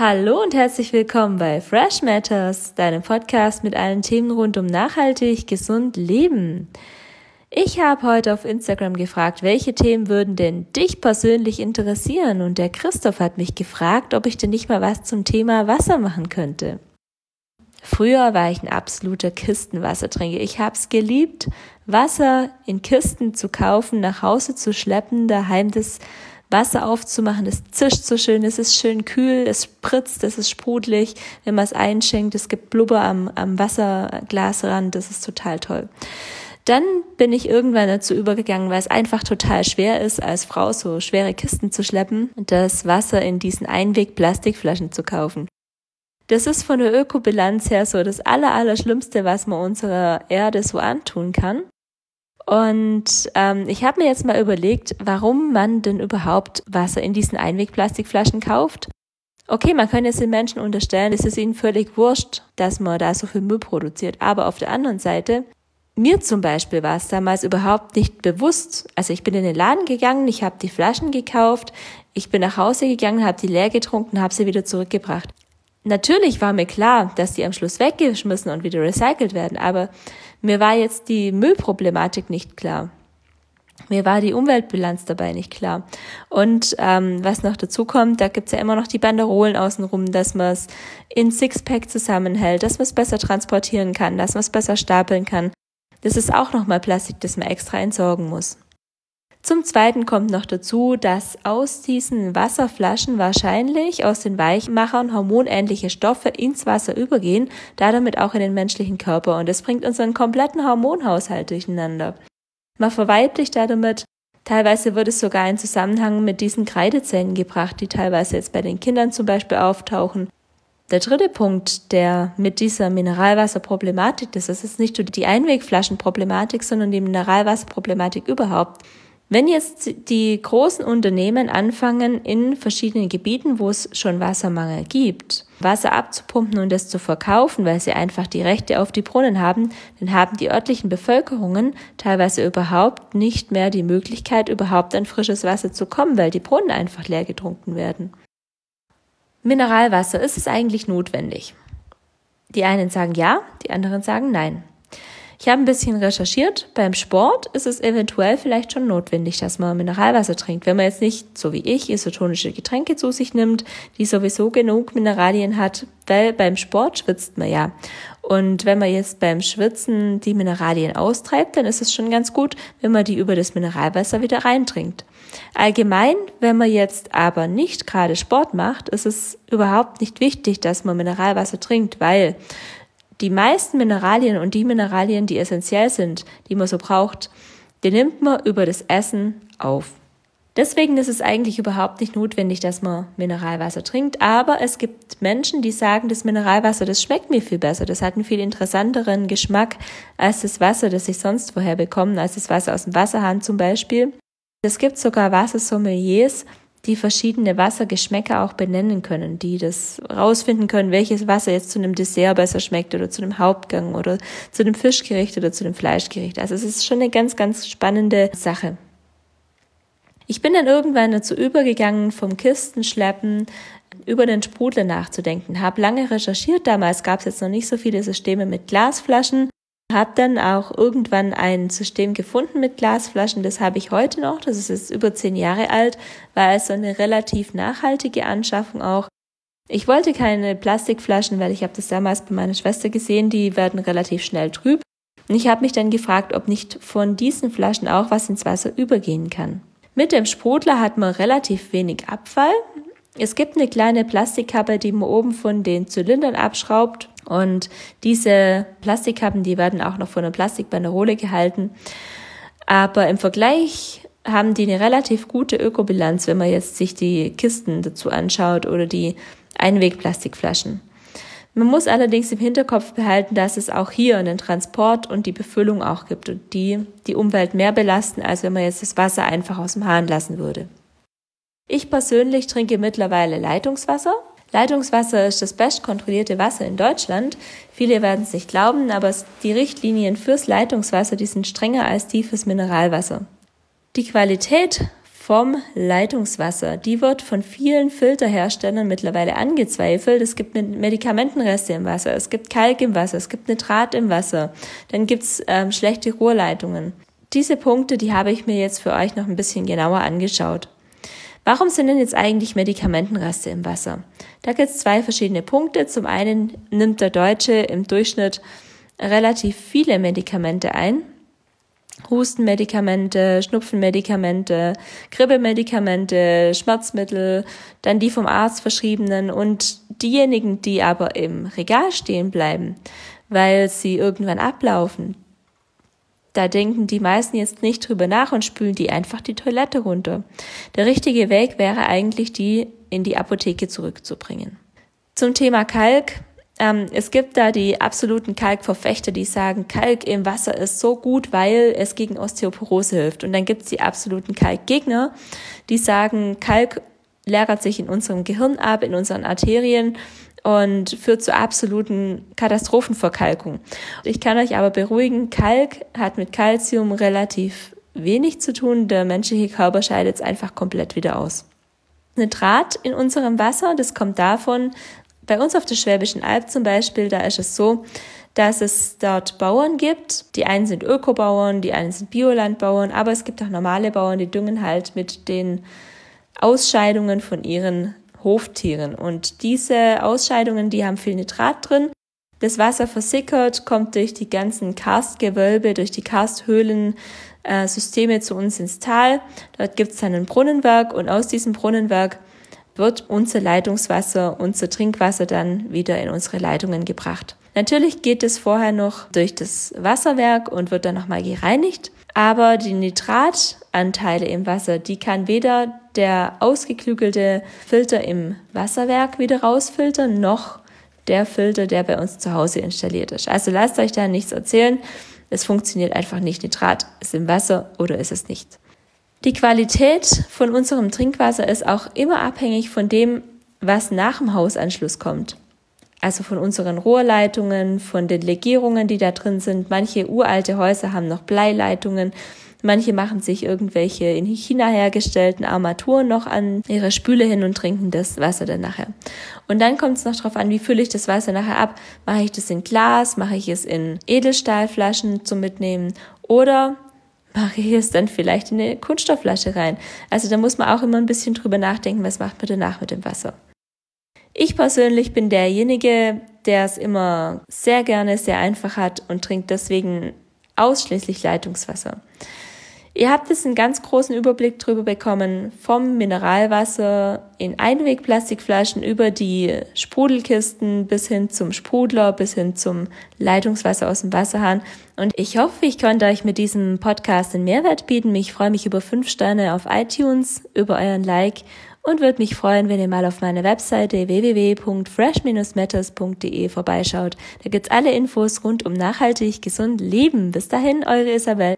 Hallo und herzlich willkommen bei Fresh Matters, deinem Podcast mit allen Themen rund um nachhaltig, gesund leben. Ich habe heute auf Instagram gefragt, welche Themen würden denn dich persönlich interessieren? Und der Christoph hat mich gefragt, ob ich denn nicht mal was zum Thema Wasser machen könnte. Früher war ich ein absoluter Kistenwassertrinker. Ich habe es geliebt, Wasser in Kisten zu kaufen, nach Hause zu schleppen, daheim das Wasser aufzumachen. Es zischt so schön, es ist schön kühl, es spritzt, es ist sprudelig. Wenn man es einschenkt, es gibt Blubber am, am Wasserglasrand, das ist total toll. Dann bin ich irgendwann dazu übergegangen, weil es einfach total schwer ist, als Frau so schwere Kisten zu schleppen, das Wasser in diesen Einweg-Plastikflaschen zu kaufen. Das ist von der Ökobilanz her so das aller, aller Schlimmste, was man unserer Erde so antun kann. Und ähm, ich habe mir jetzt mal überlegt, warum man denn überhaupt Wasser in diesen Einwegplastikflaschen kauft. Okay, man könnte es den Menschen unterstellen, es ist ihnen völlig wurscht, dass man da so viel Müll produziert. Aber auf der anderen Seite, mir zum Beispiel war es damals überhaupt nicht bewusst. Also ich bin in den Laden gegangen, ich habe die Flaschen gekauft, ich bin nach Hause gegangen, habe die leer getrunken, habe sie wieder zurückgebracht. Natürlich war mir klar, dass die am Schluss weggeschmissen und wieder recycelt werden, aber mir war jetzt die Müllproblematik nicht klar. Mir war die Umweltbilanz dabei nicht klar. Und ähm, was noch dazu kommt, da gibt's ja immer noch die Banderolen außenrum, dass man es in Sixpack zusammenhält, dass man es besser transportieren kann, dass man es besser stapeln kann. Das ist auch nochmal Plastik, das man extra entsorgen muss. Zum Zweiten kommt noch dazu, dass aus diesen Wasserflaschen wahrscheinlich aus den Weichmachern hormonähnliche Stoffe ins Wasser übergehen, da damit auch in den menschlichen Körper und das bringt unseren kompletten Hormonhaushalt durcheinander. Man verweiblicht damit, teilweise wird es sogar in Zusammenhang mit diesen Kreidezellen gebracht, die teilweise jetzt bei den Kindern zum Beispiel auftauchen. Der dritte Punkt, der mit dieser Mineralwasserproblematik, das ist nicht nur die Einwegflaschenproblematik, sondern die Mineralwasserproblematik überhaupt, wenn jetzt die großen Unternehmen anfangen, in verschiedenen Gebieten, wo es schon Wassermangel gibt, Wasser abzupumpen und es zu verkaufen, weil sie einfach die Rechte auf die Brunnen haben, dann haben die örtlichen Bevölkerungen teilweise überhaupt nicht mehr die Möglichkeit, überhaupt an frisches Wasser zu kommen, weil die Brunnen einfach leer getrunken werden. Mineralwasser, ist es eigentlich notwendig? Die einen sagen ja, die anderen sagen nein. Ich habe ein bisschen recherchiert. Beim Sport ist es eventuell vielleicht schon notwendig, dass man Mineralwasser trinkt. Wenn man jetzt nicht, so wie ich, isotonische Getränke zu sich nimmt, die sowieso genug Mineralien hat, weil beim Sport schwitzt man ja. Und wenn man jetzt beim Schwitzen die Mineralien austreibt, dann ist es schon ganz gut, wenn man die über das Mineralwasser wieder reintrinkt. Allgemein, wenn man jetzt aber nicht gerade Sport macht, ist es überhaupt nicht wichtig, dass man Mineralwasser trinkt, weil die meisten Mineralien und die Mineralien, die essentiell sind, die man so braucht, die nimmt man über das Essen auf. Deswegen ist es eigentlich überhaupt nicht notwendig, dass man Mineralwasser trinkt. Aber es gibt Menschen, die sagen, das Mineralwasser, das schmeckt mir viel besser. Das hat einen viel interessanteren Geschmack als das Wasser, das ich sonst woher bekomme, als das Wasser aus dem Wasserhahn zum Beispiel. Es gibt sogar Wassersommeliers, die verschiedene Wassergeschmäcker auch benennen können, die das rausfinden können, welches Wasser jetzt zu einem Dessert besser schmeckt oder zu einem Hauptgang oder zu einem Fischgericht oder zu einem Fleischgericht. Also es ist schon eine ganz, ganz spannende Sache. Ich bin dann irgendwann dazu übergegangen, vom Kistenschleppen über den Sprudler nachzudenken. Habe lange recherchiert. Damals gab es jetzt noch nicht so viele Systeme mit Glasflaschen. Habe dann auch irgendwann ein System gefunden mit Glasflaschen, das habe ich heute noch, das ist jetzt über zehn Jahre alt, war also eine relativ nachhaltige Anschaffung auch. Ich wollte keine Plastikflaschen, weil ich habe das damals bei meiner Schwester gesehen, die werden relativ schnell trüb. Und ich habe mich dann gefragt, ob nicht von diesen Flaschen auch was ins Wasser übergehen kann. Mit dem Sprudler hat man relativ wenig Abfall. Es gibt eine kleine Plastikkappe, die man oben von den Zylindern abschraubt und diese Plastikkappen, die werden auch noch von einer Plastikbanderole gehalten. Aber im Vergleich haben die eine relativ gute Ökobilanz, wenn man jetzt sich die Kisten dazu anschaut oder die Einwegplastikflaschen. Man muss allerdings im Hinterkopf behalten, dass es auch hier einen Transport und die Befüllung auch gibt und die die Umwelt mehr belasten, als wenn man jetzt das Wasser einfach aus dem Hahn lassen würde. Ich persönlich trinke mittlerweile Leitungswasser. Leitungswasser ist das best kontrollierte Wasser in Deutschland. Viele werden es nicht glauben, aber die Richtlinien fürs Leitungswasser, die sind strenger als die fürs Mineralwasser. Die Qualität vom Leitungswasser. Die wird von vielen Filterherstellern mittlerweile angezweifelt. Es gibt Medikamentenreste im Wasser, es gibt Kalk im Wasser, es gibt Nitrat im Wasser, dann gibt's ähm, schlechte Rohrleitungen. Diese Punkte, die habe ich mir jetzt für euch noch ein bisschen genauer angeschaut. Warum sind denn jetzt eigentlich Medikamentenreste im Wasser? Da gibt es zwei verschiedene Punkte. Zum einen nimmt der Deutsche im Durchschnitt relativ viele Medikamente ein. Hustenmedikamente, Schnupfenmedikamente, Grippemedikamente, Schmerzmittel, dann die vom Arzt verschriebenen und diejenigen, die aber im Regal stehen bleiben, weil sie irgendwann ablaufen, da denken die meisten jetzt nicht drüber nach und spülen die einfach die Toilette runter. Der richtige Weg wäre eigentlich, die in die Apotheke zurückzubringen. Zum Thema Kalk. Ähm, es gibt da die absoluten Kalkverfechter, die sagen, Kalk im Wasser ist so gut, weil es gegen Osteoporose hilft. Und dann gibt es die absoluten Kalkgegner, die sagen, Kalk lagert sich in unserem Gehirn ab, in unseren Arterien und führt zu absoluten Katastrophenverkalkung. Ich kann euch aber beruhigen, Kalk hat mit Calcium relativ wenig zu tun. Der menschliche Körper scheidet es einfach komplett wieder aus. Nitrat in unserem Wasser, das kommt davon, bei uns auf der Schwäbischen Alb zum Beispiel, da ist es so, dass es dort Bauern gibt. Die einen sind Ökobauern, die einen sind Biolandbauern, aber es gibt auch normale Bauern, die düngen halt mit den Ausscheidungen von ihren Hoftieren. Und diese Ausscheidungen, die haben viel Nitrat drin. Das Wasser versickert, kommt durch die ganzen Karstgewölbe, durch die Karsthöhlen äh, Systeme zu uns ins Tal. Dort gibt es dann ein Brunnenwerk und aus diesem Brunnenwerk wird unser Leitungswasser, unser Trinkwasser dann wieder in unsere Leitungen gebracht. Natürlich geht es vorher noch durch das Wasserwerk und wird dann nochmal gereinigt. Aber die Nitratanteile im Wasser, die kann weder der ausgeklügelte Filter im Wasserwerk wieder rausfiltern, noch der Filter, der bei uns zu Hause installiert ist. Also lasst euch da nichts erzählen. Es funktioniert einfach nicht. Nitrat ist im Wasser oder ist es nicht. Die Qualität von unserem Trinkwasser ist auch immer abhängig von dem, was nach dem Hausanschluss kommt. Also von unseren Rohrleitungen, von den Legierungen, die da drin sind. Manche uralte Häuser haben noch Bleileitungen. Manche machen sich irgendwelche in China hergestellten Armaturen noch an ihre Spüle hin und trinken das Wasser dann nachher. Und dann kommt es noch darauf an, wie fülle ich das Wasser nachher ab. Mache ich das in Glas, mache ich es in Edelstahlflaschen zum Mitnehmen oder mache ich es dann vielleicht in eine Kunststoffflasche rein. Also da muss man auch immer ein bisschen drüber nachdenken, was macht man danach mit dem Wasser. Ich persönlich bin derjenige, der es immer sehr gerne, sehr einfach hat und trinkt deswegen ausschließlich Leitungswasser. Ihr habt jetzt einen ganz großen Überblick drüber bekommen, vom Mineralwasser in Einwegplastikflaschen über die Sprudelkisten bis hin zum Sprudler, bis hin zum Leitungswasser aus dem Wasserhahn. Und ich hoffe, ich konnte euch mit diesem Podcast einen Mehrwert bieten. Ich freue mich über fünf Sterne auf iTunes, über euren Like und würde mich freuen, wenn ihr mal auf meiner Webseite www.fresh-matters.de vorbeischaut. Da gibt's alle Infos rund um nachhaltig gesund Leben. Bis dahin, eure Isabel.